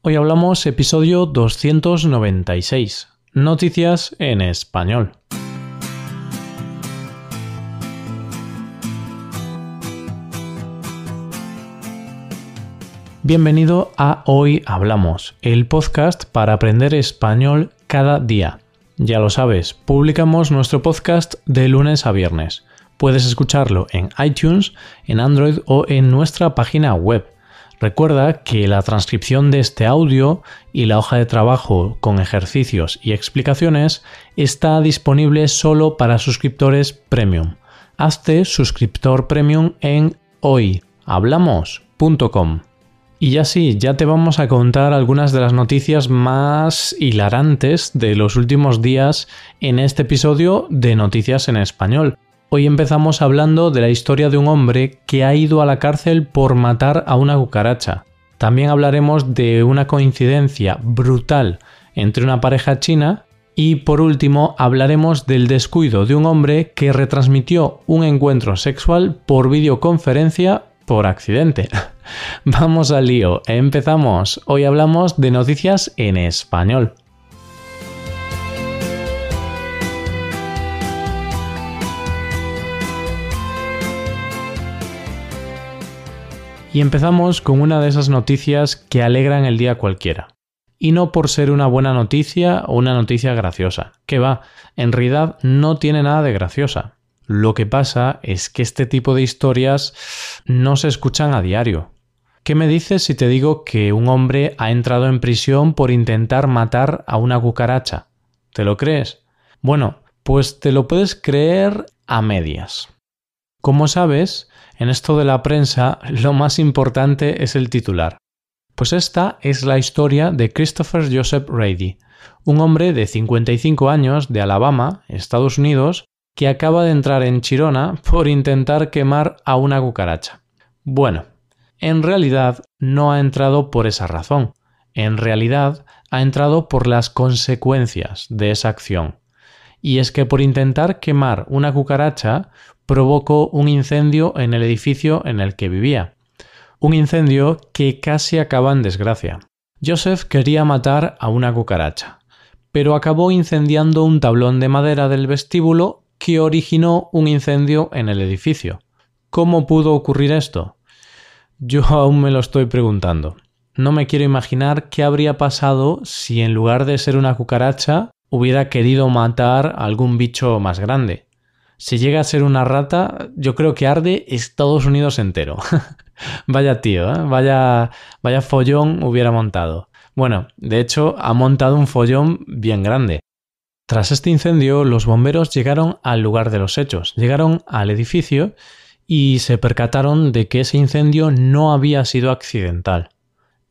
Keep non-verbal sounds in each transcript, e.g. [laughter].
Hoy hablamos episodio 296, Noticias en español. Bienvenido a Hoy Hablamos, el podcast para aprender español cada día. Ya lo sabes, publicamos nuestro podcast de lunes a viernes. Puedes escucharlo en iTunes, en Android o en nuestra página web. Recuerda que la transcripción de este audio y la hoja de trabajo con ejercicios y explicaciones está disponible solo para suscriptores premium. Hazte suscriptor premium en hoyhablamos.com. Y ya sí, ya te vamos a contar algunas de las noticias más hilarantes de los últimos días en este episodio de Noticias en Español. Hoy empezamos hablando de la historia de un hombre que ha ido a la cárcel por matar a una cucaracha. También hablaremos de una coincidencia brutal entre una pareja china y por último hablaremos del descuido de un hombre que retransmitió un encuentro sexual por videoconferencia por accidente. [laughs] Vamos al lío, empezamos. Hoy hablamos de noticias en español. Y empezamos con una de esas noticias que alegran el día cualquiera. Y no por ser una buena noticia o una noticia graciosa, que va, en realidad no tiene nada de graciosa. Lo que pasa es que este tipo de historias no se escuchan a diario. ¿Qué me dices si te digo que un hombre ha entrado en prisión por intentar matar a una cucaracha? ¿Te lo crees? Bueno, pues te lo puedes creer a medias. Como sabes, en esto de la prensa lo más importante es el titular. Pues esta es la historia de Christopher Joseph Rady, un hombre de 55 años de Alabama, Estados Unidos, que acaba de entrar en Chirona por intentar quemar a una cucaracha. Bueno, en realidad no ha entrado por esa razón. En realidad ha entrado por las consecuencias de esa acción. Y es que por intentar quemar una cucaracha provocó un incendio en el edificio en el que vivía. Un incendio que casi acaba en desgracia. Joseph quería matar a una cucaracha, pero acabó incendiando un tablón de madera del vestíbulo que originó un incendio en el edificio. ¿Cómo pudo ocurrir esto? Yo aún me lo estoy preguntando. No me quiero imaginar qué habría pasado si en lugar de ser una cucaracha hubiera querido matar a algún bicho más grande. Si llega a ser una rata, yo creo que arde Estados Unidos entero. [laughs] vaya tío, ¿eh? vaya, vaya follón hubiera montado. Bueno, de hecho, ha montado un follón bien grande. Tras este incendio, los bomberos llegaron al lugar de los hechos, llegaron al edificio y se percataron de que ese incendio no había sido accidental.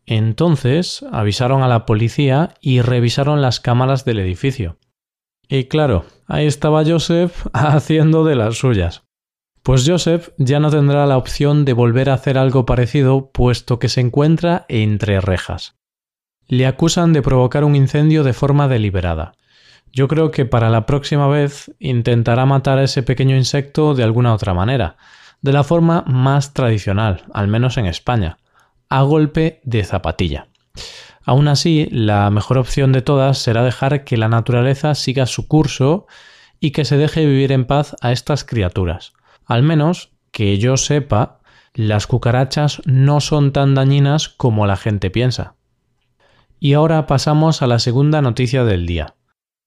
Entonces avisaron a la policía y revisaron las cámaras del edificio. Y claro, ahí estaba Joseph [laughs] haciendo de las suyas. Pues Joseph ya no tendrá la opción de volver a hacer algo parecido puesto que se encuentra entre rejas. Le acusan de provocar un incendio de forma deliberada yo creo que para la próxima vez intentará matar a ese pequeño insecto de alguna otra manera, de la forma más tradicional, al menos en España, a golpe de zapatilla. Aún así, la mejor opción de todas será dejar que la naturaleza siga su curso y que se deje vivir en paz a estas criaturas. Al menos, que yo sepa, las cucarachas no son tan dañinas como la gente piensa. Y ahora pasamos a la segunda noticia del día.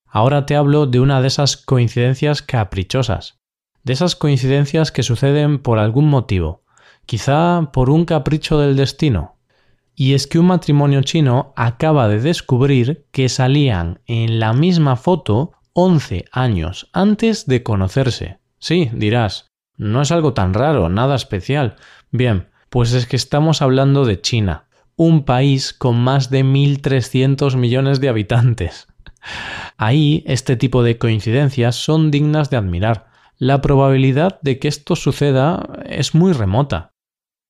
Ahora te hablo de una de esas coincidencias caprichosas, de esas coincidencias que suceden por algún motivo, quizá por un capricho del destino. Y es que un matrimonio chino acaba de descubrir que salían en la misma foto 11 años antes de conocerse. Sí, dirás, no es algo tan raro, nada especial. Bien, pues es que estamos hablando de China, un país con más de 1.300 millones de habitantes. [laughs] Ahí este tipo de coincidencias son dignas de admirar. La probabilidad de que esto suceda es muy remota.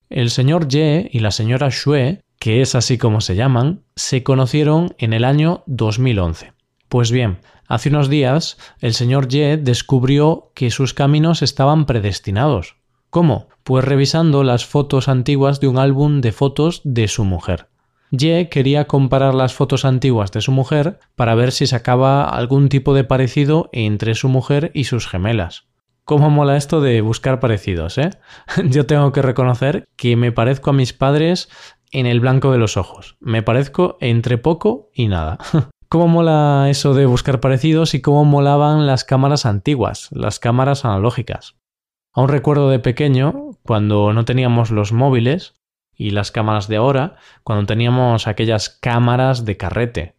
El señor Ye y la señora Xue, que es así como se llaman, se conocieron en el año 2011. Pues bien, hace unos días el señor Ye descubrió que sus caminos estaban predestinados. ¿Cómo? Pues revisando las fotos antiguas de un álbum de fotos de su mujer. Ye quería comparar las fotos antiguas de su mujer para ver si sacaba algún tipo de parecido entre su mujer y sus gemelas. ¿Cómo mola esto de buscar parecidos, eh? [laughs] Yo tengo que reconocer que me parezco a mis padres en el blanco de los ojos. Me parezco entre poco y nada. [laughs] ¿Cómo mola eso de buscar parecidos y cómo molaban las cámaras antiguas, las cámaras analógicas? Aún recuerdo de pequeño, cuando no teníamos los móviles, y las cámaras de ahora cuando teníamos aquellas cámaras de carrete.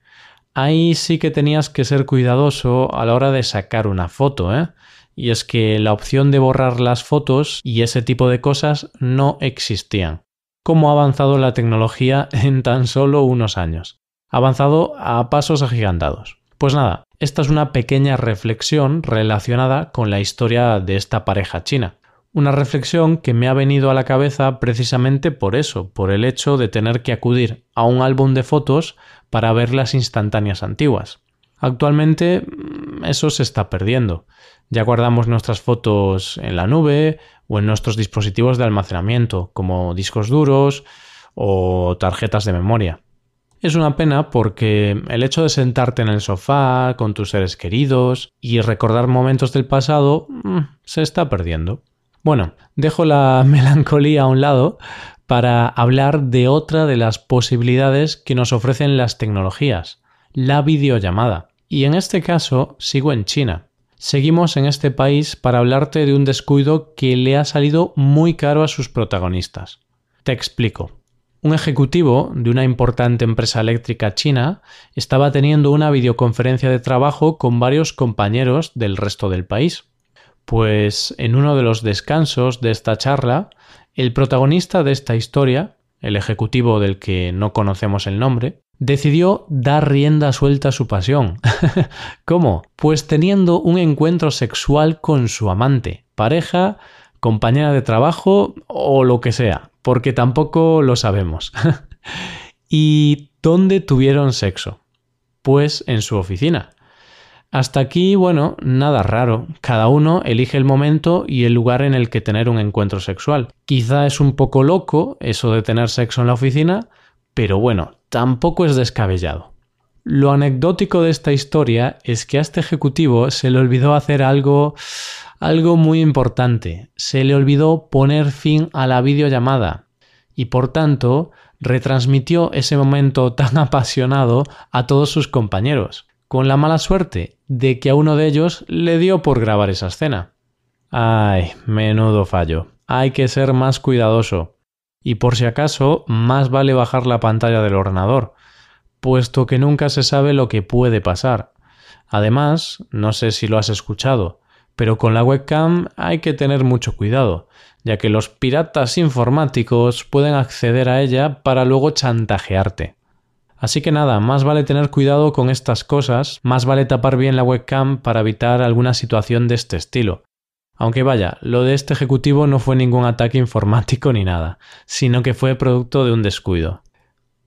Ahí sí que tenías que ser cuidadoso a la hora de sacar una foto, ¿eh? Y es que la opción de borrar las fotos y ese tipo de cosas no existían. ¿Cómo ha avanzado la tecnología [laughs] en tan solo unos años? Avanzado a pasos agigantados. Pues nada, esta es una pequeña reflexión relacionada con la historia de esta pareja china. Una reflexión que me ha venido a la cabeza precisamente por eso, por el hecho de tener que acudir a un álbum de fotos para ver las instantáneas antiguas. Actualmente mm, eso se está perdiendo. Ya guardamos nuestras fotos en la nube o en nuestros dispositivos de almacenamiento, como discos duros o tarjetas de memoria. Es una pena porque el hecho de sentarte en el sofá con tus seres queridos y recordar momentos del pasado mm, se está perdiendo. Bueno, dejo la [laughs] melancolía a un lado para hablar de otra de las posibilidades que nos ofrecen las tecnologías, la videollamada. Y en este caso sigo en China. Seguimos en este país para hablarte de un descuido que le ha salido muy caro a sus protagonistas. Te explico. Un ejecutivo de una importante empresa eléctrica china estaba teniendo una videoconferencia de trabajo con varios compañeros del resto del país. Pues en uno de los descansos de esta charla, el protagonista de esta historia, el ejecutivo del que no conocemos el nombre, decidió dar rienda suelta a su pasión. [laughs] ¿Cómo? Pues teniendo un encuentro sexual con su amante, pareja, compañera de trabajo o lo que sea, porque tampoco lo sabemos. [laughs] ¿Y dónde tuvieron sexo? Pues en su oficina. Hasta aquí, bueno, nada raro. Cada uno elige el momento y el lugar en el que tener un encuentro sexual. Quizá es un poco loco eso de tener sexo en la oficina, pero bueno, tampoco es descabellado. Lo anecdótico de esta historia es que a este ejecutivo se le olvidó hacer algo algo muy importante. Se le olvidó poner fin a la videollamada y por tanto retransmitió ese momento [laughs] tan apasionado a todos sus compañeros con la mala suerte de que a uno de ellos le dio por grabar esa escena. Ay, menudo fallo. Hay que ser más cuidadoso. Y por si acaso, más vale bajar la pantalla del ordenador, puesto que nunca se sabe lo que puede pasar. Además, no sé si lo has escuchado, pero con la webcam hay que tener mucho cuidado, ya que los piratas informáticos pueden acceder a ella para luego chantajearte. Así que nada, más vale tener cuidado con estas cosas, más vale tapar bien la webcam para evitar alguna situación de este estilo. Aunque vaya, lo de este ejecutivo no fue ningún ataque informático ni nada, sino que fue producto de un descuido.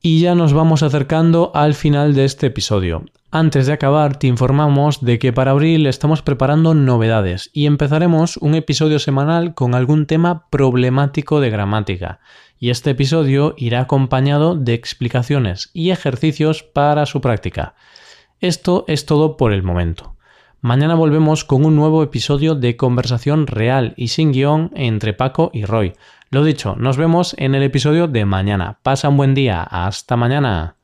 Y ya nos vamos acercando al final de este episodio. Antes de acabar, te informamos de que para abril estamos preparando novedades y empezaremos un episodio semanal con algún tema problemático de gramática y este episodio irá acompañado de explicaciones y ejercicios para su práctica. Esto es todo por el momento. Mañana volvemos con un nuevo episodio de conversación real y sin guion entre Paco y Roy. Lo dicho, nos vemos en el episodio de mañana. Pasa un buen día. Hasta mañana.